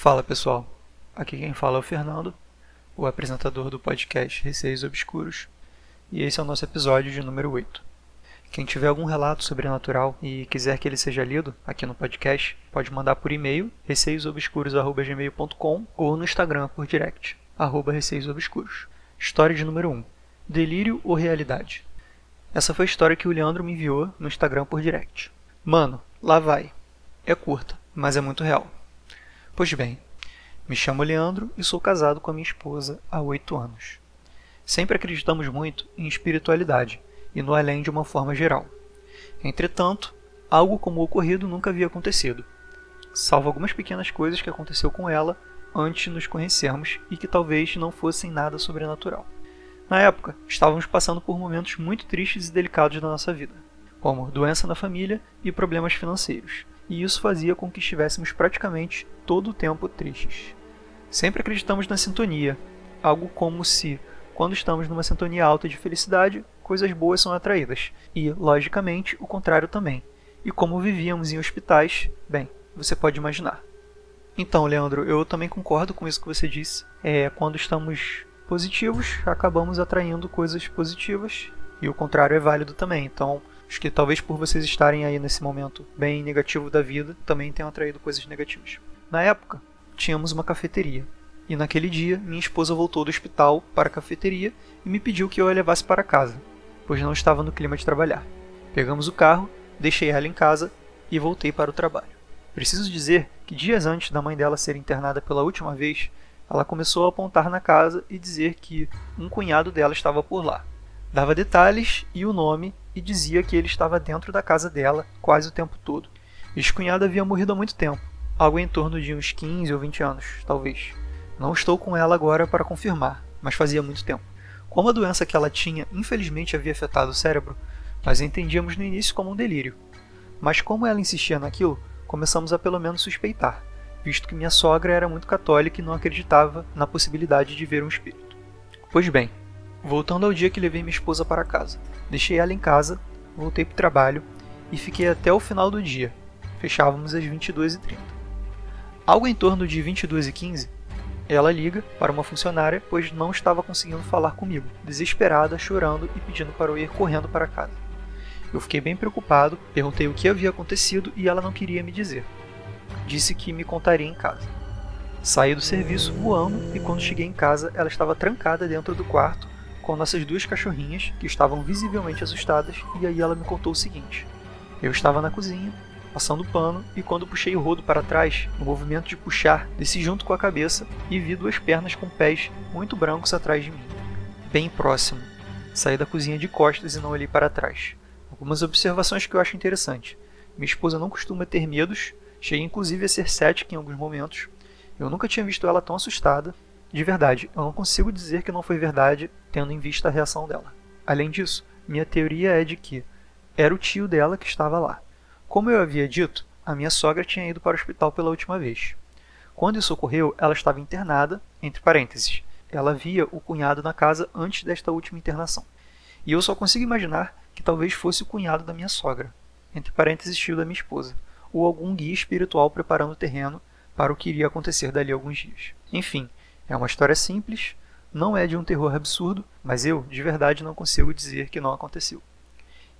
Fala pessoal, aqui quem fala é o Fernando, o apresentador do podcast Receios Obscuros, e esse é o nosso episódio de número 8. Quem tiver algum relato sobrenatural e quiser que ele seja lido aqui no podcast, pode mandar por e-mail receiosobscuros.gmail.com ou no Instagram por direct, arroba receiosobscuros. História de número 1. Delírio ou realidade? Essa foi a história que o Leandro me enviou no Instagram por direct. Mano, lá vai. É curta, mas é muito real. Pois bem, me chamo Leandro e sou casado com a minha esposa há oito anos. Sempre acreditamos muito em espiritualidade e no além de uma forma geral. Entretanto, algo como o ocorrido nunca havia acontecido, salvo algumas pequenas coisas que aconteceu com ela antes de nos conhecermos e que talvez não fossem nada sobrenatural. Na época, estávamos passando por momentos muito tristes e delicados da nossa vida, como doença na família e problemas financeiros, e isso fazia com que estivéssemos praticamente todo o tempo tristes. Sempre acreditamos na sintonia, algo como se, quando estamos numa sintonia alta de felicidade, coisas boas são atraídas, e, logicamente, o contrário também. E como vivíamos em hospitais, bem, você pode imaginar. Então, Leandro, eu também concordo com isso que você disse. É, quando estamos positivos, acabamos atraindo coisas positivas, e o contrário é válido também. Então, Acho que talvez por vocês estarem aí nesse momento bem negativo da vida, também tenham atraído coisas negativas. Na época, tínhamos uma cafeteria. E naquele dia, minha esposa voltou do hospital para a cafeteria e me pediu que eu a levasse para casa, pois não estava no clima de trabalhar. Pegamos o carro, deixei ela em casa e voltei para o trabalho. Preciso dizer que dias antes da mãe dela ser internada pela última vez, ela começou a apontar na casa e dizer que um cunhado dela estava por lá. Dava detalhes e o nome e dizia que ele estava dentro da casa dela quase o tempo todo. Este cunhado havia morrido há muito tempo, algo em torno de uns 15 ou 20 anos, talvez. Não estou com ela agora para confirmar, mas fazia muito tempo. Como a doença que ela tinha infelizmente havia afetado o cérebro, nós entendíamos no início como um delírio. Mas como ela insistia naquilo, começamos a pelo menos suspeitar, visto que minha sogra era muito católica e não acreditava na possibilidade de ver um espírito. Pois bem, Voltando ao dia que levei minha esposa para casa. Deixei ela em casa, voltei para o trabalho e fiquei até o final do dia. Fechávamos às 22h30. Algo em torno de 22h15, ela liga para uma funcionária, pois não estava conseguindo falar comigo, desesperada, chorando e pedindo para eu ir correndo para casa. Eu fiquei bem preocupado, perguntei o que havia acontecido e ela não queria me dizer. Disse que me contaria em casa. Saí do serviço voando e quando cheguei em casa, ela estava trancada dentro do quarto com nossas duas cachorrinhas, que estavam visivelmente assustadas, e aí ela me contou o seguinte: Eu estava na cozinha, passando pano, e quando puxei o rodo para trás, no movimento de puxar, desci junto com a cabeça e vi duas pernas com pés muito brancos atrás de mim, bem próximo. Saí da cozinha de costas e não olhei para trás. Algumas observações que eu acho interessante. Minha esposa não costuma ter medos, chega inclusive a ser cética em alguns momentos. Eu nunca tinha visto ela tão assustada, de verdade, eu não consigo dizer que não foi verdade, tendo em vista a reação dela. Além disso, minha teoria é de que era o tio dela que estava lá. Como eu havia dito, a minha sogra tinha ido para o hospital pela última vez. Quando isso ocorreu, ela estava internada, entre parênteses. Ela via o cunhado na casa antes desta última internação. E eu só consigo imaginar que talvez fosse o cunhado da minha sogra, entre parênteses tio da minha esposa, ou algum guia espiritual preparando o terreno para o que iria acontecer dali a alguns dias. Enfim, é uma história simples, não é de um terror absurdo, mas eu, de verdade, não consigo dizer que não aconteceu.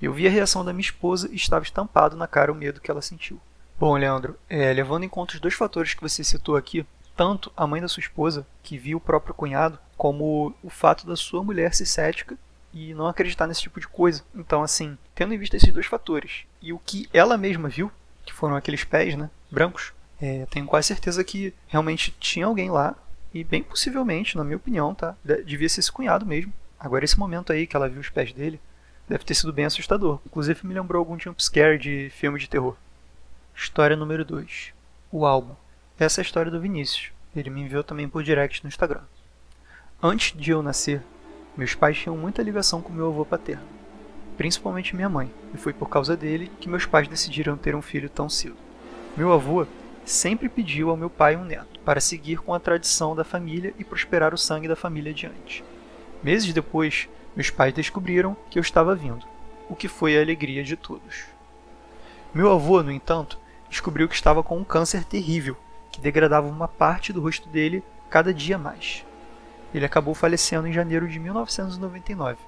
Eu vi a reação da minha esposa e estava estampado na cara o medo que ela sentiu. Bom, Leandro, é, levando em conta os dois fatores que você citou aqui, tanto a mãe da sua esposa, que viu o próprio cunhado, como o fato da sua mulher ser cética e não acreditar nesse tipo de coisa. Então, assim, tendo em vista esses dois fatores e o que ela mesma viu, que foram aqueles pés, né, brancos, é, tenho quase certeza que realmente tinha alguém lá e bem possivelmente, na minha opinião, tá? Devia ser esse cunhado mesmo. Agora, esse momento aí que ela viu os pés dele deve ter sido bem assustador. Inclusive, me lembrou algum jumpscare de filme de terror. História número 2: O álbum. Essa é a história do Vinícius. Ele me enviou também por direct no Instagram. Antes de eu nascer, meus pais tinham muita ligação com meu avô paterno, principalmente minha mãe, e foi por causa dele que meus pais decidiram ter um filho tão cedo. Meu avô sempre pediu ao meu pai um neto, para seguir com a tradição da família e prosperar o sangue da família adiante. Meses depois, meus pais descobriram que eu estava vindo, o que foi a alegria de todos. Meu avô, no entanto, descobriu que estava com um câncer terrível, que degradava uma parte do rosto dele cada dia mais. Ele acabou falecendo em janeiro de 1999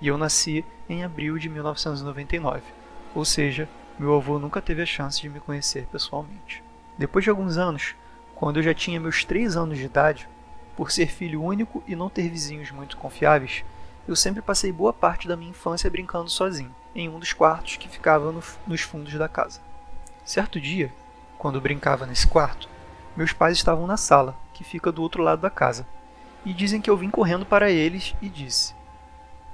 e eu nasci em abril de 1999, ou seja, meu avô nunca teve a chance de me conhecer pessoalmente. Depois de alguns anos, quando eu já tinha meus 3 anos de idade, por ser filho único e não ter vizinhos muito confiáveis, eu sempre passei boa parte da minha infância brincando sozinho, em um dos quartos que ficava no, nos fundos da casa. Certo dia, quando brincava nesse quarto, meus pais estavam na sala, que fica do outro lado da casa, e dizem que eu vim correndo para eles e disse: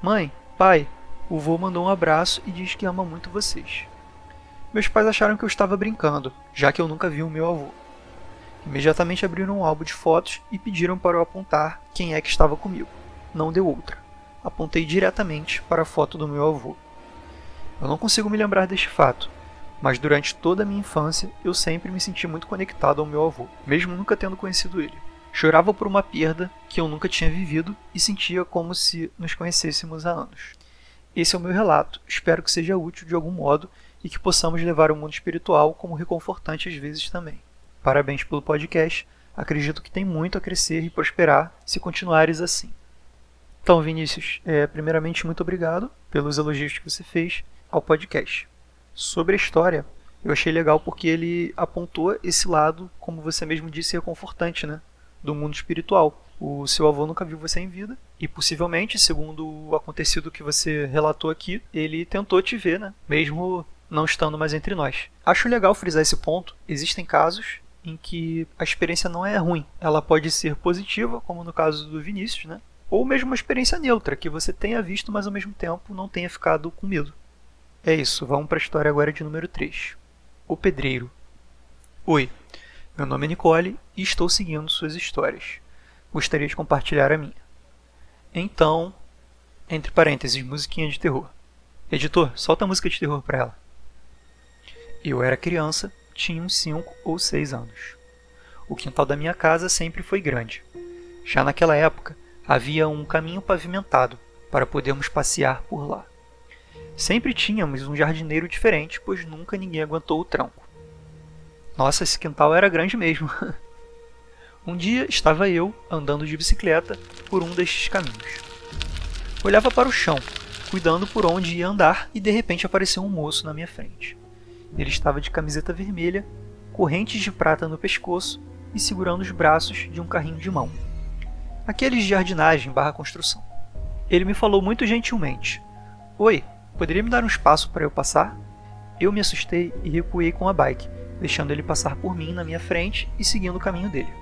Mãe, pai, o vô mandou um abraço e diz que ama muito vocês. Meus pais acharam que eu estava brincando, já que eu nunca vi o meu avô. Imediatamente abriram um álbum de fotos e pediram para eu apontar quem é que estava comigo. Não deu outra. Apontei diretamente para a foto do meu avô. Eu não consigo me lembrar deste fato, mas durante toda a minha infância eu sempre me senti muito conectado ao meu avô, mesmo nunca tendo conhecido ele. Chorava por uma perda que eu nunca tinha vivido e sentia como se nos conhecêssemos há anos. Esse é o meu relato, espero que seja útil de algum modo e que possamos levar o mundo espiritual como reconfortante às vezes também. Parabéns pelo podcast, acredito que tem muito a crescer e prosperar se continuares assim. Então, Vinícius, é, primeiramente, muito obrigado pelos elogios que você fez ao podcast. Sobre a história, eu achei legal porque ele apontou esse lado, como você mesmo disse, reconfortante, né? Do mundo espiritual. O seu avô nunca viu você em vida e possivelmente, segundo o acontecido que você relatou aqui, ele tentou te ver, né? Mesmo não estando mais entre nós. Acho legal frisar esse ponto. Existem casos em que a experiência não é ruim. Ela pode ser positiva, como no caso do Vinícius, né? Ou mesmo uma experiência neutra, que você tenha visto, mas ao mesmo tempo não tenha ficado com medo. É isso, vamos para a história agora de número 3. O Pedreiro. Oi, meu nome é Nicole e estou seguindo suas histórias. Gostaria de compartilhar a minha. Então, entre parênteses, musiquinha de terror. Editor, solta a música de terror para ela. Eu era criança, tinha uns 5 ou 6 anos. O quintal da minha casa sempre foi grande. Já naquela época, havia um caminho pavimentado para podermos passear por lá. Sempre tínhamos um jardineiro diferente, pois nunca ninguém aguentou o tranco. Nossa, esse quintal era grande mesmo. um dia estava eu andando de bicicleta por um destes caminhos. Olhava para o chão, cuidando por onde ia andar, e de repente apareceu um moço na minha frente. Ele estava de camiseta vermelha, correntes de prata no pescoço e segurando os braços de um carrinho de mão. Aqueles de jardinagem barra construção. Ele me falou muito gentilmente. Oi, Poderia me dar um espaço para eu passar? Eu me assustei e recuei com a bike, deixando ele passar por mim na minha frente e seguindo o caminho dele.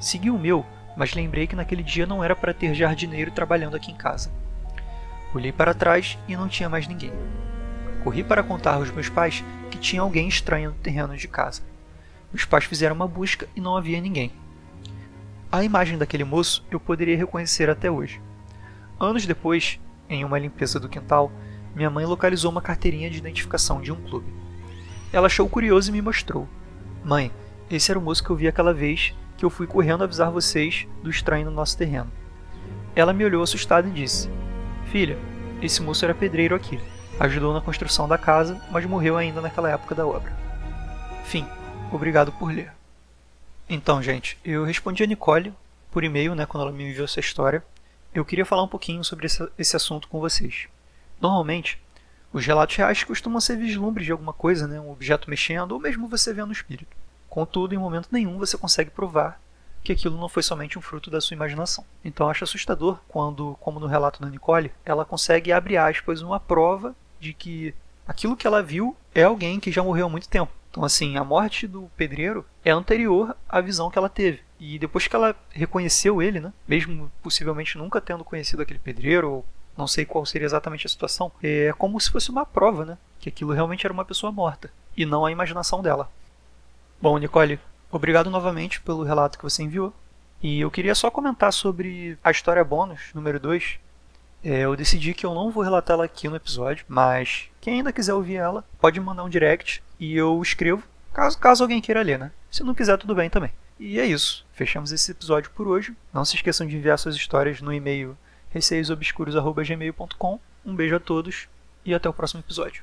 Segui o meu, mas lembrei que naquele dia não era para ter jardineiro trabalhando aqui em casa. Olhei para trás e não tinha mais ninguém. Corri para contar aos meus pais que tinha alguém estranho no terreno de casa. Meus pais fizeram uma busca e não havia ninguém. A imagem daquele moço eu poderia reconhecer até hoje. Anos depois, em uma limpeza do quintal, minha mãe localizou uma carteirinha de identificação de um clube. Ela achou curioso e me mostrou. Mãe, esse era o moço que eu vi aquela vez que eu fui correndo avisar vocês do estranho no nosso terreno. Ela me olhou assustada e disse: Filha, esse moço era pedreiro aqui. Ajudou na construção da casa, mas morreu ainda naquela época da obra. Fim. Obrigado por ler. Então, gente, eu respondi a Nicole por e-mail, né, quando ela me enviou essa história. Eu queria falar um pouquinho sobre esse, esse assunto com vocês. Normalmente, os relatos reais costumam ser vislumbres de alguma coisa, né? um objeto mexendo, ou mesmo você vendo o espírito. Contudo, em momento nenhum você consegue provar que aquilo não foi somente um fruto da sua imaginação. Então acho assustador quando, como no relato da Nicole, ela consegue, abre aspas, uma prova de que aquilo que ela viu é alguém que já morreu há muito tempo. Então, assim, a morte do pedreiro é anterior à visão que ela teve. E depois que ela reconheceu ele, né, mesmo possivelmente nunca tendo conhecido aquele pedreiro, ou não sei qual seria exatamente a situação, é como se fosse uma prova, né? Que aquilo realmente era uma pessoa morta e não a imaginação dela. Bom, Nicole, obrigado novamente pelo relato que você enviou. E eu queria só comentar sobre a história bônus número 2. É, eu decidi que eu não vou relatar ela aqui no episódio, mas quem ainda quiser ouvir ela, pode mandar um direct e eu escrevo, caso, caso alguém queira ler, né? Se não quiser, tudo bem também. E é isso. Fechamos esse episódio por hoje. Não se esqueçam de enviar suas histórias no e-mail receiosobscuros.gmail.com. Um beijo a todos e até o próximo episódio.